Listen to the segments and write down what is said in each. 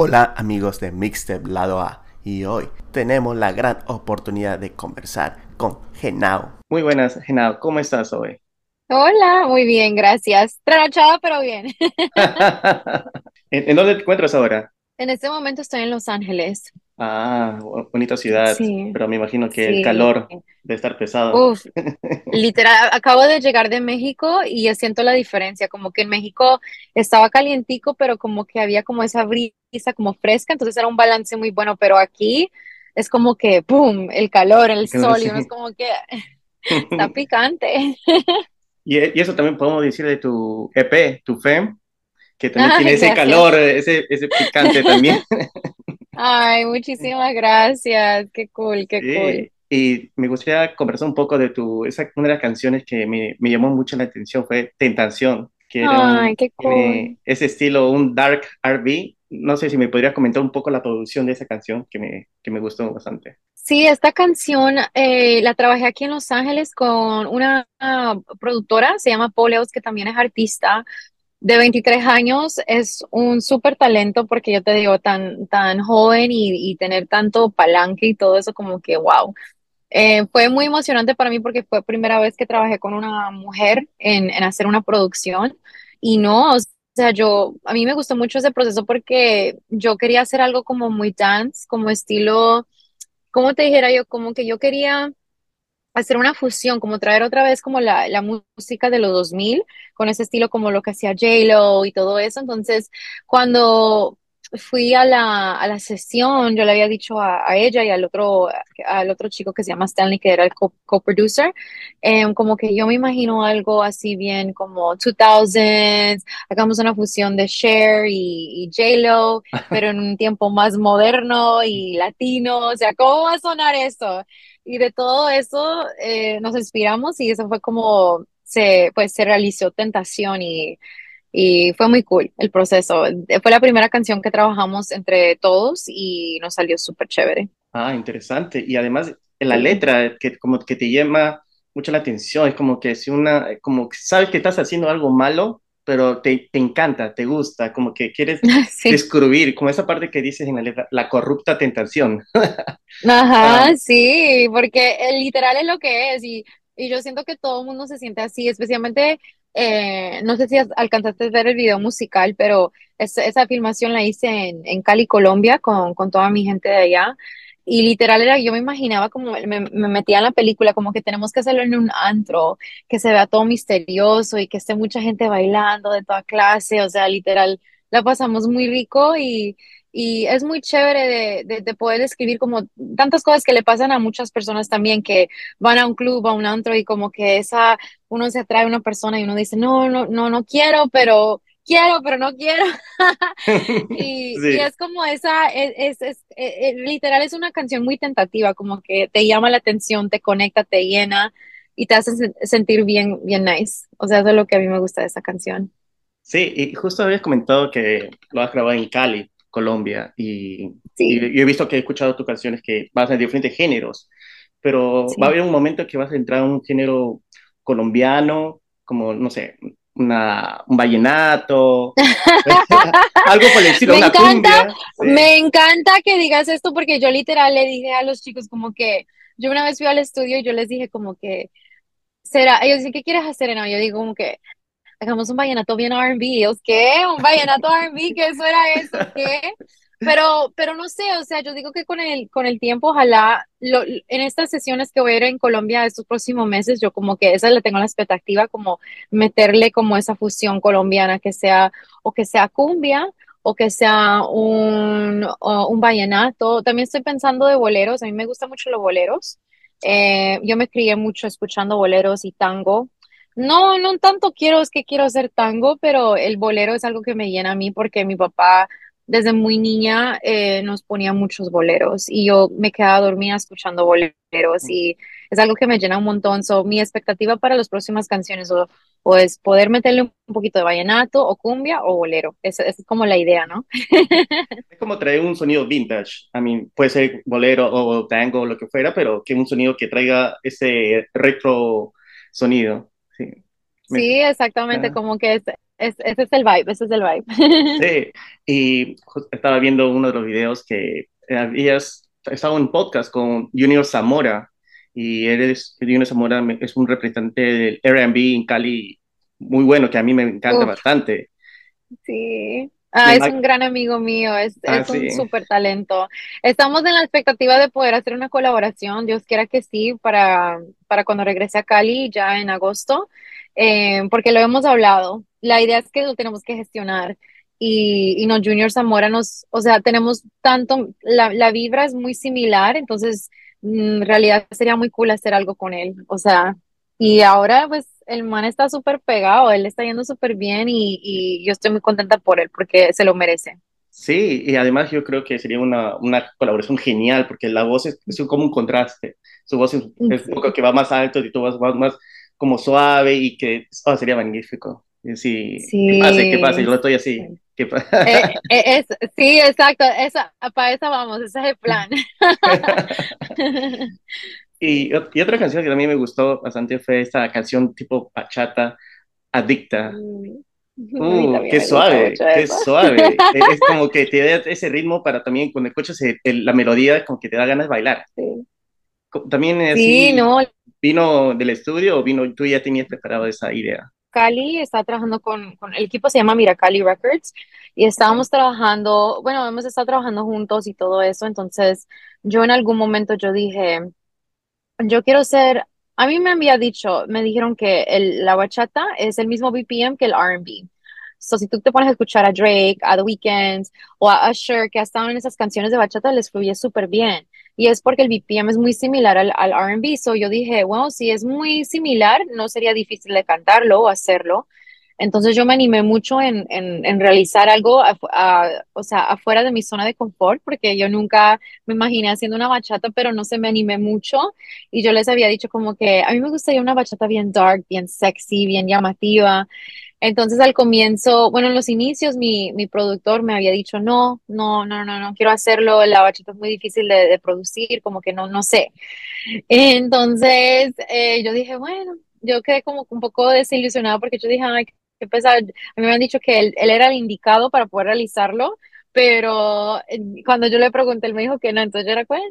Hola amigos de Mixtape Lado A y hoy tenemos la gran oportunidad de conversar con Genao. Muy buenas, Genao, ¿cómo estás hoy? Hola, muy bien, gracias. Trasnochada, pero bien. ¿En, en dónde te encuentras ahora? En este momento estoy en Los Ángeles. Ah, bo- bonita ciudad, Sí, pero me imagino que el calor debe estar pesado. Uf, literal, acabo de llegar de México y ya siento la diferencia, como que en México estaba calientico, pero como que había como esa brisa como fresca, entonces era un balance muy bueno, pero aquí es como que, ¡pum!, el calor, el sol, y uno es como que está picante. Y, y eso también podemos decir de tu EP, tu FEM, que también tiene Ay, ese gracias. calor, ese, ese picante también. Ay, muchísimas gracias. Qué cool, qué cool. Sí, y me gustaría conversar un poco de tu, esa, una de las canciones que me, me llamó mucho la atención fue Tentación, que era Ay, un, qué cool. ese estilo, un dark R&B. No sé si me podrías comentar un poco la producción de esa canción que me, que me gustó bastante. Sí, esta canción eh, la trabajé aquí en Los Ángeles con una ah, productora, se llama Poleos, que también es artista de 23 años. Es un súper talento porque yo te digo, tan, tan joven y, y tener tanto palanque y todo eso, como que wow. Eh, fue muy emocionante para mí porque fue primera vez que trabajé con una mujer en, en hacer una producción y no, o sea, yo, a mí me gustó mucho ese proceso porque yo quería hacer algo como muy dance, como estilo como te dijera yo, como que yo quería hacer una fusión, como traer otra vez como la, la música de los 2000 con ese estilo como lo que hacía J-Lo y todo eso. Entonces, cuando fui a la, a la sesión, yo le había dicho a, a ella y al otro, al otro chico que se llama Stanley, que era el co- co-producer, em, como que yo me imagino algo así bien como 2000s, hagamos una fusión de Cher y, y J-Lo, pero en un tiempo más moderno y latino, o sea, ¿cómo va a sonar eso? Y de todo eso eh, nos inspiramos y eso fue como se, pues, se realizó Tentación y, y fue muy cool el proceso. Fue la primera canción que trabajamos entre todos y nos salió súper chévere. Ah, interesante. Y además, en la letra, que como que te llama mucho la atención, es como que si una, como que sabes que estás haciendo algo malo, pero te, te encanta, te gusta, como que quieres Sí. descubrir, como esa parte que dices en la letra, la corrupta tentación. Ah, Ajá, sí, porque el literal es lo que es y, y yo siento que todo el mundo se siente así, especialmente, eh, no sé si alcanzaste a ver el video musical, pero es- esa filmación la hice en, en Cali, Colombia, con, con toda mi gente de allá. Y literal era, yo me imaginaba como, me, me metía en la película, como que tenemos que hacerlo en un antro, que se vea todo misterioso y que esté mucha gente bailando de toda clase, o sea, literal, la pasamos muy rico y... Y es muy chévere de, de, de poder escribir como tantas cosas que le pasan a muchas personas también que van a un club, a un antro y como que esa, uno se atrae a una persona y uno dice, no, no, no, no quiero, pero quiero, pero no quiero. Y, y Sí, es como esa, es, es, es- eh, eh, literal es una canción muy tentativa, como que te llama la atención, te conecta, te llena y te hace sen- sentir bien, bien nice. O sea, eso es lo que a mí me gusta de esa canción. sí, y justo habías comentado que lo has grabado en Cali, Colombia, y, Sí, y he visto que he escuchado tus canciones que vas a diferentes géneros, pero va a haber un momento que vas a entrar a un género colombiano, como, no sé, una, un vallenato, algo por el estilo, Me una encanta, cumbia, sí. me encanta que digas esto porque yo literal le dije a los chicos como que yo una vez fui al estudio y yo les dije como que será, ellos dicen, ¿qué quieres hacer? No, yo digo como que hagamos un vallenato bien R&B. Ellos, ¿qué? ¿Un vallenato R&B? ¿Qué eso era eso? ¿Qué? Pero, pero no sé, o sea, yo digo que con el, con el tiempo, ojalá, lo, en estas sesiones que voy a ir en Colombia estos próximos meses, yo como que esa le tengo la expectativa, como meterle como esa fusión colombiana, que sea, o que sea cumbia, o que sea un, un vallenato. También estoy pensando de boleros, a mí me gustan mucho los boleros. Eh, yo me crié mucho escuchando boleros y tango. No, no tanto quiero, es que quiero hacer tango, pero el bolero es algo que me llena a mí porque mi papá desde muy niña eh, nos ponía muchos boleros y yo me quedaba dormida escuchando boleros y es algo que me llena un montón. So, mi expectativa para las próximas canciones o, o es poder meterle un poquito de vallenato o cumbia o bolero. Esa es como la idea, ¿no? Es como traer un sonido vintage. I mean, puede ser bolero o tango o lo que fuera, pero que un sonido que traiga ese retro sonido. Sí. Me- Sí, exactamente, como que es es, ese es el vibe, ese es el vibe. Sí, y estaba viendo uno de los videos que habías estado en podcast con Junior Zamora y eres, Junior Zamora es un representante del Airbnb en Cali muy bueno, que a mí me encanta bastante. Sí. Ah, es un gran amigo mío, es, ah, es un súper talento. Estamos en la expectativa de poder hacer una colaboración, Dios quiera que sí, para, para cuando regrese a Cali ya en agosto, eh, porque lo hemos hablado. La idea es que lo tenemos que gestionar. Y, y no, Junior Zamora nos, o sea, tenemos tanto, la, la vibra es muy similar, entonces mm, en realidad sería muy cool hacer algo con él. O sea, y ahora, pues, el man está súper pegado, él está yendo súper bien y, y, yo estoy muy contenta por él porque se lo merece. Sí, y además yo creo que sería una, una colaboración genial porque la voz es, es como un contraste. Su voz es, un poco que va más alto y tú vas, más como suave y que oh, sería magnífico. Sí, sí, ¿Qué pase? ¿Qué pase? Yo lo estoy así. Eh, eh, sí, exacto. Esa, para eso vamos, ese es el plan. Y, y, otra canción que también me gustó bastante fue esta canción tipo bachata, Adicta. Mm. Uh, qué suave, qué suave. es como que te da ese ritmo para también cuando escuchas la melodía, como que te da ganas de bailar. Sí. También así, sí, no. ¿Vino del estudio o vino, tú ya tenías preparado esa idea? Cali está trabajando con, con, el equipo se llama Miracali Records y estábamos trabajando, bueno, hemos estado trabajando juntos y todo eso, entonces yo en algún momento yo dije, yo quiero ser, a mí me había dicho, me dijeron que el, la bachata es el mismo BPM que el RB. So, si tú te pones a escuchar a Drake, a The Weeknd o a Usher, que ha estado en esas canciones de bachata, les fluye súper bien. Y es porque el BPM es muy similar al, al RB. So, yo dije, bueno, si es muy similar, no sería difícil de cantarlo o hacerlo. Entonces yo me animé mucho en, en, realizar algo, o sea, afuera de mi zona de confort, porque yo nunca me imaginé haciendo una bachata, pero no se me animé mucho. Y yo les había dicho como que a mí me gustaría una bachata bien dark, bien sexy, bien llamativa. Entonces al comienzo, bueno, en los inicios mi, mi productor me había dicho, no, no, no, no, no quiero hacerlo, la bachata es muy difícil de, de producir, como que no, no sé. Entonces eh, yo dije, bueno, yo quedé como un poco desilusionada porque yo dije, ay, a mí me han dicho que él, era el indicado para poder realizarlo, pero eh, cuando yo le pregunté, él me dijo que no, entonces yo era cuál.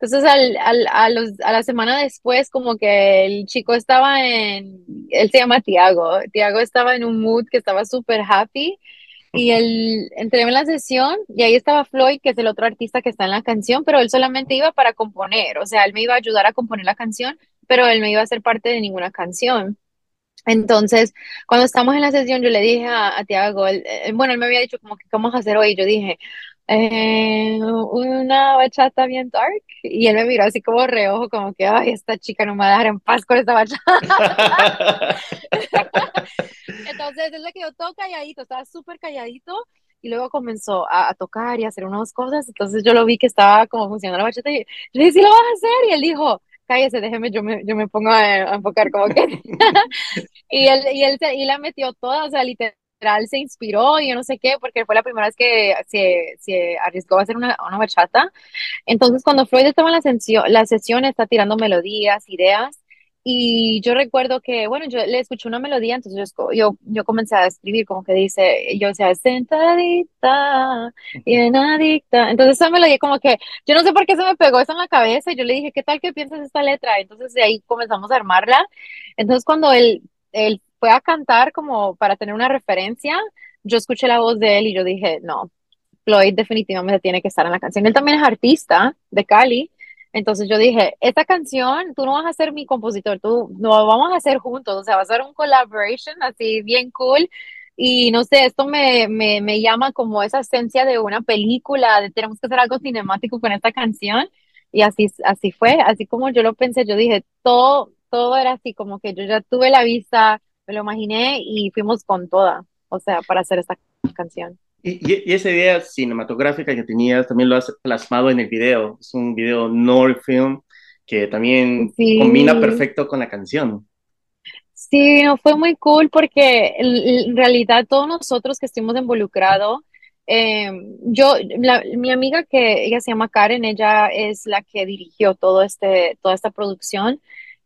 Entonces, al, al, a, los, a la semana después, como que el chico estaba en, él se llama Tiago, Tiago estaba en un mood que estaba súper happy y él entré en la sesión y ahí estaba Floyd, que es el otro artista que está en la canción, pero él solamente iba para componer, o sea, él me iba a ayudar a componer la canción, pero él no iba a ser parte de ninguna canción. Entonces, cuando estamos en la sesión, yo le dije a, Tiago, eh, bueno, él me había dicho como que, ¿qué vamos a hacer hoy? Yo dije, eh, una bachata bien dark. Y él me miró así como reojo, como que, ay, esta chica no me va a dejar en paz con esta bachata. Entonces, él se quedó todo calladito, estaba súper calladito. Y luego comenzó a, tocar y a hacer unas cosas. Entonces, yo lo vi que estaba como funcionando la bachata. Y yo le dije, sí lo vas a hacer. Y él dijo, cállese, déjeme, yo me, yo me pongo a, enfocar como que... y él, y él y la metió toda, o sea, literal se inspiró y yo no sé qué, porque fue la primera vez que se, se arriesgó a hacer una, una bachata. Entonces, cuando Floyd estaba en la sesión, la sesión está tirando melodías, ideas, y yo recuerdo que, bueno, yo le escuché una melodía, entonces yo, yo, comencé a escribir como que dice, yo decía, sentadita, bien adicta. Entonces esa melodía como que, yo no sé por qué se me pegó eso en la cabeza y yo le dije, ¿qué tal que piensas esta letra? Entonces de ahí comenzamos a armarla. Entonces cuando él, él fue a cantar como para tener una referencia, yo escuché la voz de él y yo dije, no, Floyd definitivamente tiene que estar en la canción. Él también es artista de Cali. Entonces yo dije, esta canción, tú no vas a ser mi compositor, tú no vamos a hacer juntos, o sea, va a ser un collaboration así bien cool. Y no sé, esto me, me, me llama como esa esencia de una película, de tenemos que hacer algo cinemático con esta canción. Y así, así fue, así como yo lo pensé, yo dije, todo, todo era así, como que yo ya tuve la vista, me lo imaginé y fuimos con toda, o sea, para hacer esta canción. Y, esa idea cinematográfica que tenías también lo has plasmado en el video. Es un video Nord Film que también combina perfecto con la canción. Sí, no, fue muy cool porque en, realidad todos nosotros que estuvimos involucrados, em, yo, mi amiga que ella se llama Karen, ella es la que dirigió todo este, toda esta producción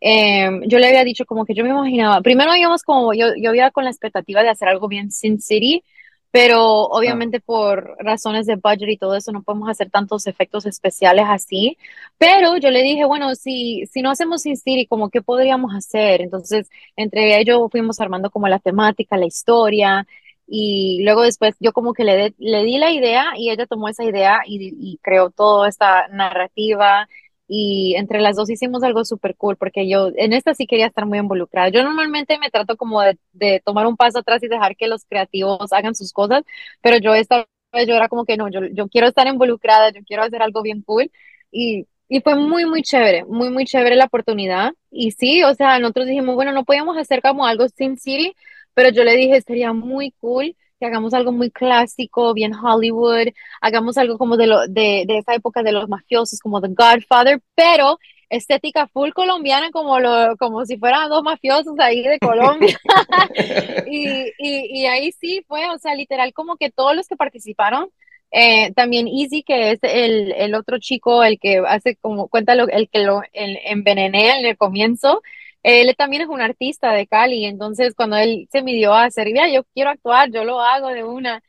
Em, yo le había dicho como que yo me imaginaba, primero íbamos como, yo, yo iba con la expectativa de hacer algo bien Sin City, pero ah. obviamente por razones de budget y todo eso no podemos hacer tantos efectos especiales así. Pero yo le dije, bueno, si, si no hacemos Sin City, como qué podríamos hacer? Entonces, entre ellos fuimos armando como la temática, la historia, y luego después yo como que le, le di la idea y ella tomó esa idea y, y creó toda esta narrativa y entre las dos hicimos algo súper cool porque yo en esta sí quería estar muy involucrada. Yo normalmente me trato como de, de, tomar un paso atrás y dejar que los creativos hagan sus cosas, pero yo esta vez yo era como que no, yo, yo quiero estar involucrada, yo quiero hacer algo bien cool y, y fue muy, muy chévere, muy, muy chévere la oportunidad. Y sí, o sea, nosotros dijimos, bueno, no podíamos hacer como algo Sin City, pero yo le dije, sería muy cool que hagamos algo muy clásico, bien Hollywood, hagamos algo como de, lo, de, de esa época de los mafiosos, como The Godfather, pero estética full colombiana, como, lo, como si fueran dos mafiosos ahí de Colombia. y, y, y, ahí sí fue, o sea, literal, como que todos los que participaron, eh, también Easy, que es el, el, otro chico, el que hace como, cuenta lo, el que lo el, envenené en el comienzo, él también es un artista de Cali, entonces cuando él se midió a hacer, ya, yo quiero actuar, yo lo hago de una.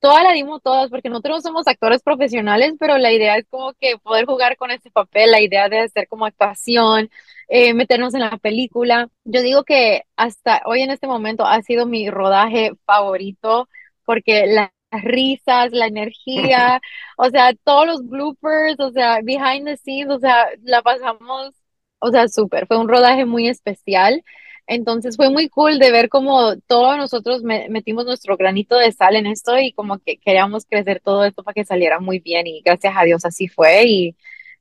Toda la dimos todas, porque nosotros no somos actores profesionales, pero la idea es como que poder jugar con ese papel, la idea de hacer como actuación, eh, meternos en la película. Yo digo que hasta hoy en este momento ha sido mi rodaje favorito, porque las risas, la energía, o sea, todos los bloopers, o sea, behind the scenes, o sea, la pasamos o sea, súper, fue un rodaje muy especial. Entonces fue muy cool de ver cómo todos nosotros metimos nuestro granito de sal en esto y como que queríamos crecer todo esto para que saliera muy bien y gracias a Dios así fue. Y,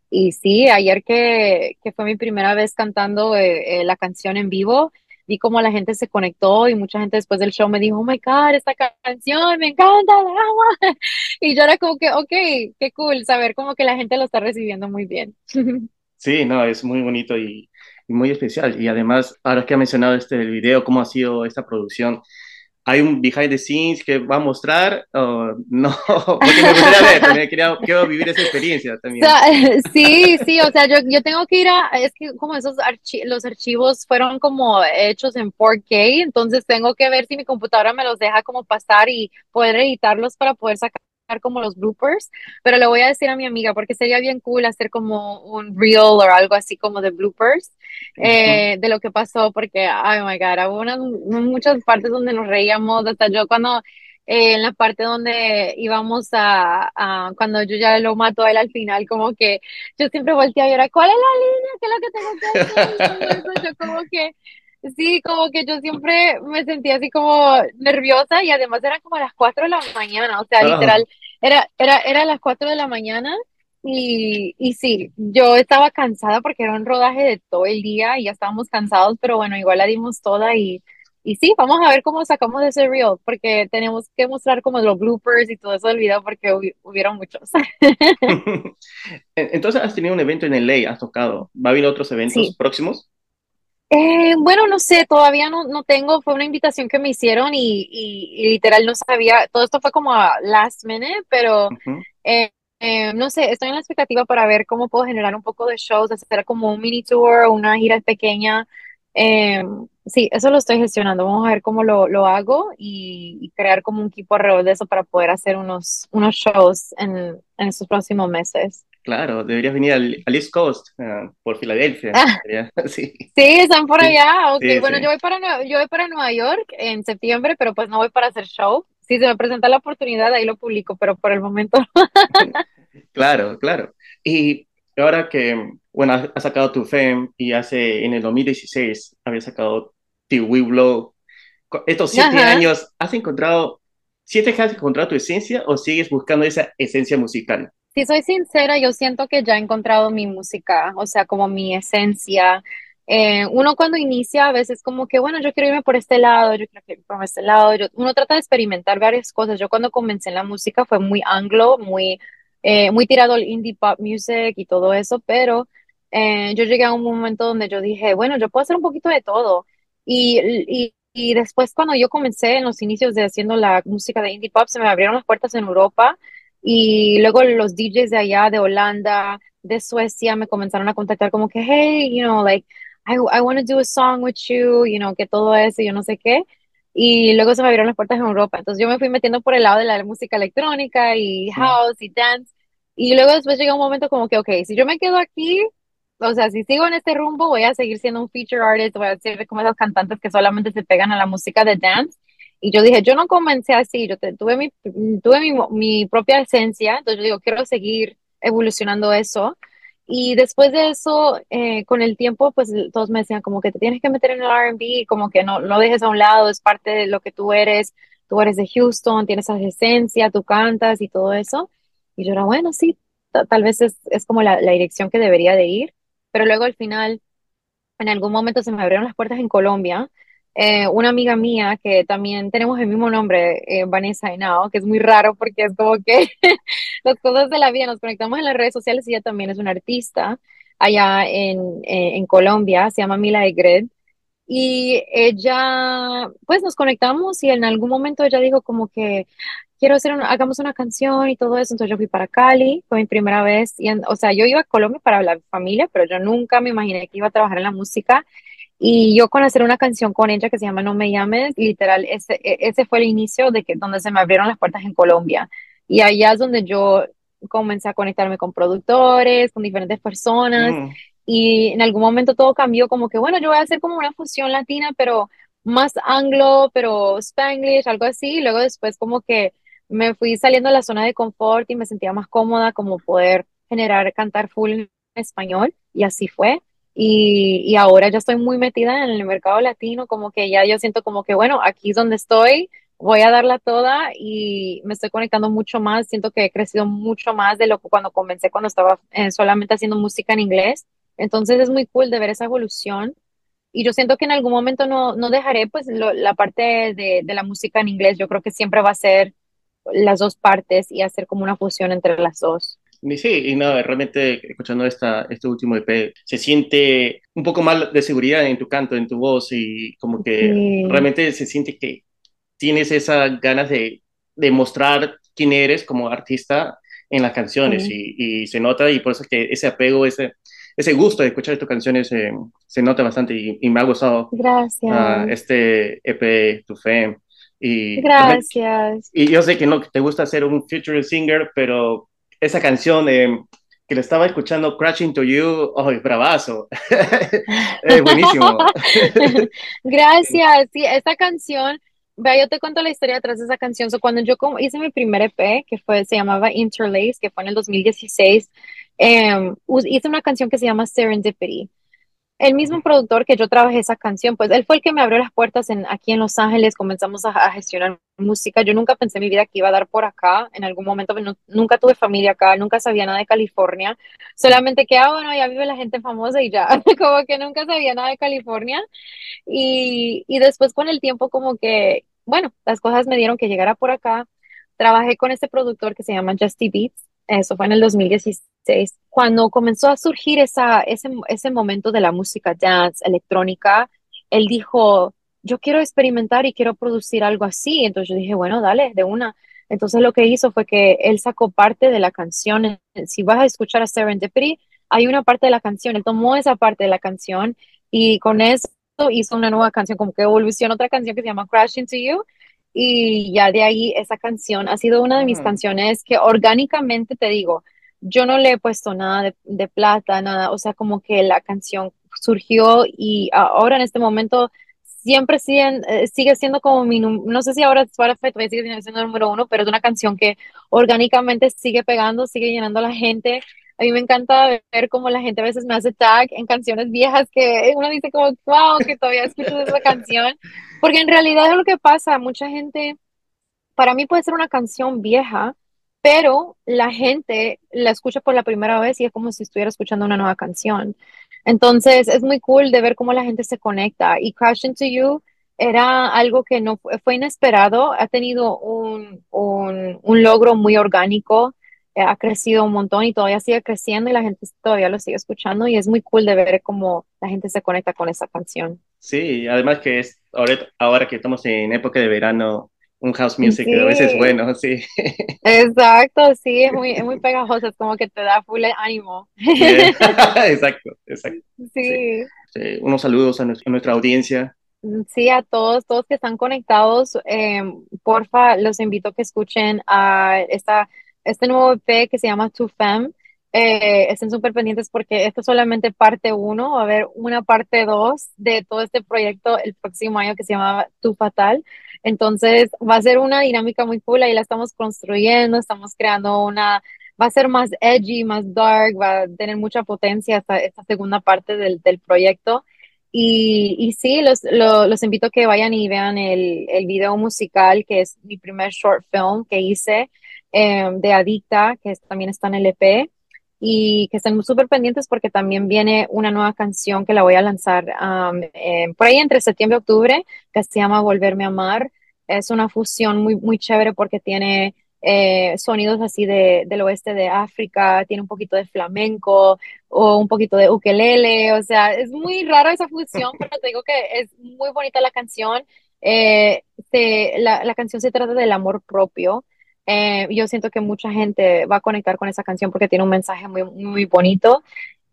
y sí, ayer que, que fue mi primera vez cantando eh, eh, la canción en vivo, vi cómo la gente se conectó y mucha gente después del show me dijo, oh my God, esta canción me encanta, la amo. Y yo era como que, ok, qué cool saber como que la gente lo está recibiendo muy bien. Sí, no, es muy bonito y, muy especial. Y además, ahora que ha mencionado este video, cómo ha sido esta producción, ¿hay un behind the scenes que va a mostrar? no, porque me gustaría ver, también quería, quiero vivir esa experiencia también. sí, sí, o sea, yo, yo tengo que ir a, es que como esos archivos, los archivos fueron como hechos en 4K, entonces tengo que ver si mi computadora me los deja como pasar y poder editarlos para poder sacar como los bloopers, pero le voy a decir a mi amiga porque sería bien cool hacer como un reel o algo así como de bloopers eh, de lo que pasó, porque, oh my god, hubo muchas partes donde nos reíamos, hasta yo cuando eh, en la parte donde íbamos a, cuando yo ya lo mato a él al final, como que yo siempre volteaba y era, ¿cuál es la línea? ¿Qué es lo que tengo que hacer? yo como que Sí, como que yo siempre me sentía así como nerviosa y además eran como las 4 de la mañana, o sea, literal, era, era, era las 4 de la mañana y, y sí, yo estaba cansada porque era un rodaje de todo el día y ya estábamos cansados, pero bueno, igual la dimos toda y, y sí, vamos a ver cómo sacamos de ese reel, porque tenemos que mostrar como los bloopers y todo eso del video porque hubieron muchos. Entonces has tenido un evento en LA, has tocado, ¿va a haber otros eventos próximos? Eh, bueno, no sé, todavía no, no tengo, fue una invitación que me hicieron y, y, literal no sabía, todo esto fue como a last minute, pero eh, eh, no sé, estoy en la expectativa para ver cómo puedo generar un poco de shows, hacer como un mini tour una gira pequeña. sí, eso lo estoy gestionando, vamos a ver cómo lo, lo hago y, crear como un equipo alrededor de eso para poder hacer unos, unos shows en, en estos próximos meses. Claro, deberías venir al, East Coast, eh, por Filadelfia. Ah. sí. están por allá. Okay. bueno, Yo, voy para, yo voy para Nueva York en septiembre, pero pues no voy para hacer show. Si se me presenta la oportunidad, ahí lo publico, pero por el momento. claro, claro. Y ahora que, bueno, has sacado tu FEM y hace, en el 2016, había sacado Tiwiblo. Estos siete años, ¿has encontrado, siete has encontrado tu esencia o sigues buscando esa esencia musical? Si soy sincera, yo siento que ya he encontrado mi música, o sea, como mi esencia. Eh, uno cuando inicia a veces como que, bueno, yo quiero irme por este lado, yo quiero irme por este lado, uno trata de experimentar varias cosas. Yo cuando comencé en la música fue muy anglo, muy, eh, muy tirado al indie pop music y todo eso, pero eh, yo llegué a un momento donde yo dije, bueno, yo puedo hacer un poquito de todo. Y, y, y después cuando yo comencé en los inicios de haciendo la música de indie pop, se me abrieron las puertas en Europa y luego los DJs de allá, de Holanda, de Suecia, me comenzaron a contactar como que, hey, you know, like, I, I want to do a song with you, you know, que todo eso, yo no sé qué. Y luego se me abrieron las puertas en Europa. Entonces yo me fui metiendo por el lado de la música electrónica y house y dance. Y luego después llega un momento como que, ok, si yo me quedo aquí, o sea, si sigo en este rumbo, voy a seguir siendo un feature artist, voy a ser como esos cantantes que solamente se pegan a la música de dance. Y yo dije, yo no comencé así, yo tuve, mi, tuve mi, mi propia esencia, entonces yo digo, quiero seguir evolucionando eso. Y después de eso, eh, con el tiempo, pues todos me decían como que te tienes que meter en el RB, como que no, no dejes a un lado, es parte de lo que tú eres, tú eres de Houston, tienes esa esencia, tú cantas y todo eso. Y yo era, bueno, sí, tal vez es, es como la, la, dirección que debería de ir, pero luego al final, en algún momento se me abrieron las puertas en Colombia eh, una amiga mía que también tenemos el mismo nombre, eh, Vanessa Henao, que es muy raro porque es como que las cosas de la vida nos conectamos en las redes sociales y ella también es una artista allá en, eh, en Colombia, se llama Mila Egred. Y ella, pues nos conectamos y en algún momento ella dijo como que quiero hacer una, hagamos una canción y todo eso. Entonces yo fui para Cali, fue mi primera vez. Y o sea, yo iba a Colombia para la familia, pero yo nunca me imaginé que iba a trabajar en la música. Y yo con hacer una canción con ella que se llama No me llames, literal, ese, e, ese fue el inicio de que donde se me abrieron las puertas en Colombia. Y allá es donde yo comencé a conectarme con productores, con diferentes personas. Mm. Y en algún momento todo cambió como que, bueno, yo voy a hacer como una fusión latina, pero más anglo, pero spanglish, algo así. Y luego después como que me fui saliendo de la zona de confort y me sentía más cómoda como poder generar, cantar full en español. Y así fue. Y, ahora ya estoy muy metida en el mercado latino, como que ya yo siento como que, bueno, aquí es donde estoy, voy a darla toda y me estoy conectando mucho más, siento que he crecido mucho más de lo que cuando comencé, cuando estaba eh, solamente haciendo música en inglés. Entonces es muy cool de ver esa evolución y yo siento que en algún momento no, no dejaré pues la parte de, de la música en inglés, yo creo que siempre va a ser las dos partes y hacer como una fusión entre las dos. Sí, y nada, realmente escuchando esta, este último EP, se siente un poco más de seguridad en tu canto, en tu voz, y como que realmente se siente que tienes esas ganas de, de mostrar quién eres como artista en las canciones, y, y, se nota, y por eso es que ese apego, ese, ese gusto de escuchar tus canciones eh, se nota bastante, y, me ha gustado Gracias. Uh, este EP, Tu Fe. Y, Gracias. Y yo sé que no te gusta ser un future singer, pero esa canción que le estaba escuchando, Crashing to You, ¡ay, bravazo! es buenísimo. Gracias, sí, esta canción, vea, yo te cuento la historia detrás de esa canción. cuando yo hice mi primer EP, que fue, se llamaba Interlace, que fue en el 2016, em, hice una canción que se llama Serendipity el mismo productor que yo trabajé esa canción, pues él fue el que me abrió las puertas en, aquí en Los Ángeles, comenzamos a, gestionar música. Yo nunca pensé en mi vida que iba a dar por acá en algún momento, pues, nunca tuve familia acá, nunca sabía nada de California, solamente que, ah, bueno, ya vive la gente famosa y ya, como que nunca sabía nada de California. Y, y después con el tiempo como que, bueno, las cosas me dieron que llegara por acá. Trabajé con este productor que se llama Justy Beats eso fue en el 2016, cuando comenzó a surgir esa, ese, ese momento de la música dance, electrónica, él dijo, yo quiero experimentar y quiero producir algo así. Entonces yo dije, bueno, dale, de una. Entonces lo que hizo fue que él sacó parte de la canción. Si vas a escuchar a Serendipity, hay una parte de la canción. Él tomó esa parte de la canción y con eso hizo una nueva canción, como que evolucionó otra canción que se llama Crash Into You y ya de ahí esa canción ha sido una de mis canciones que orgánicamente te digo, yo no le he puesto nada de, plata, nada, o sea, como que la canción surgió y ahora en este momento siempre sigue, eh, sigue siendo como mi, no sé si ahora Spotify todavía sigue siendo el número uno, pero es una canción que orgánicamente sigue pegando, sigue llenando a la gente. A mí me encanta ver cómo la gente a veces me hace tag en canciones viejas que uno dice como, wow, que todavía escuchas esa canción. Porque en realidad es lo que pasa, mucha gente, para mí puede ser una canción vieja, pero la gente la escucha por la primera vez y es como si estuviera escuchando una nueva canción. Entonces es muy cool de ver cómo la gente se conecta y Crash Into You era algo que no fue, inesperado, ha tenido un, un, un logro muy orgánico, ha crecido un montón y todavía sigue creciendo y la gente todavía lo sigue escuchando y es muy cool de ver cómo la gente se conecta con esa canción. Sí, además que es ahora, ahora que estamos en época de verano, un house music a veces es bueno, sí. Exacto, sí, es muy, es muy pegajoso, es como que te da full ánimo. exacto, exacto. Sí. Unos saludos a nuestra, audiencia. Sí, a todos, todos que están conectados, eh, porfa, los invito a que escuchen a esta, este nuevo EP que se llama To Fem. Eh, estén súper pendientes porque esto es solamente parte uno, va a haber una parte dos de todo este proyecto el próximo año que se llama Tu Fatal. Entonces va a ser una dinámica muy cool, ahí la estamos construyendo, estamos creando una, va a ser más edgy, más dark, va a tener mucha potencia esta, esta segunda parte del, del proyecto. Y, y sí, los, los, invito a que vayan y vean el, el video musical, que es mi primer short film que hice eh, de Adicta, que también está en el EP y que estén súper pendientes porque también viene una nueva canción que la voy a lanzar por ahí entre septiembre y octubre, que se llama Volverme a Amar. Es una fusión muy, muy chévere porque tiene eh, sonidos así de, del oeste de África, tiene un poquito de flamenco o un poquito de ukelele, o sea, es muy raro esa fusión, pero te digo que es muy bonita la canción. Eh, la canción se trata del amor propio eh, yo siento que mucha gente va a conectar con esa canción porque tiene un mensaje muy, muy bonito.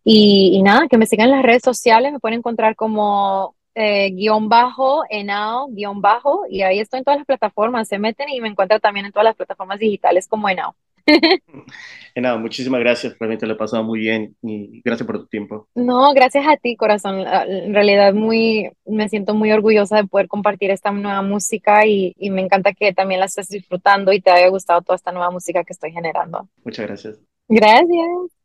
Y, nada, que me sigan en las redes sociales, me pueden encontrar como eh, guion bajo, enao, guion bajo, y ahí estoy en todas las plataformas, se meten y me encuentran también en todas las plataformas digitales como enao. nada, muchísimas gracias, realmente lo he pasado muy bien y gracias por tu tiempo. No, gracias a ti, corazón. En realidad muy, me siento muy orgullosa de poder compartir esta nueva música y, y me encanta que también la estés disfrutando y te haya gustado toda esta nueva música que estoy generando. Muchas gracias. Gracias.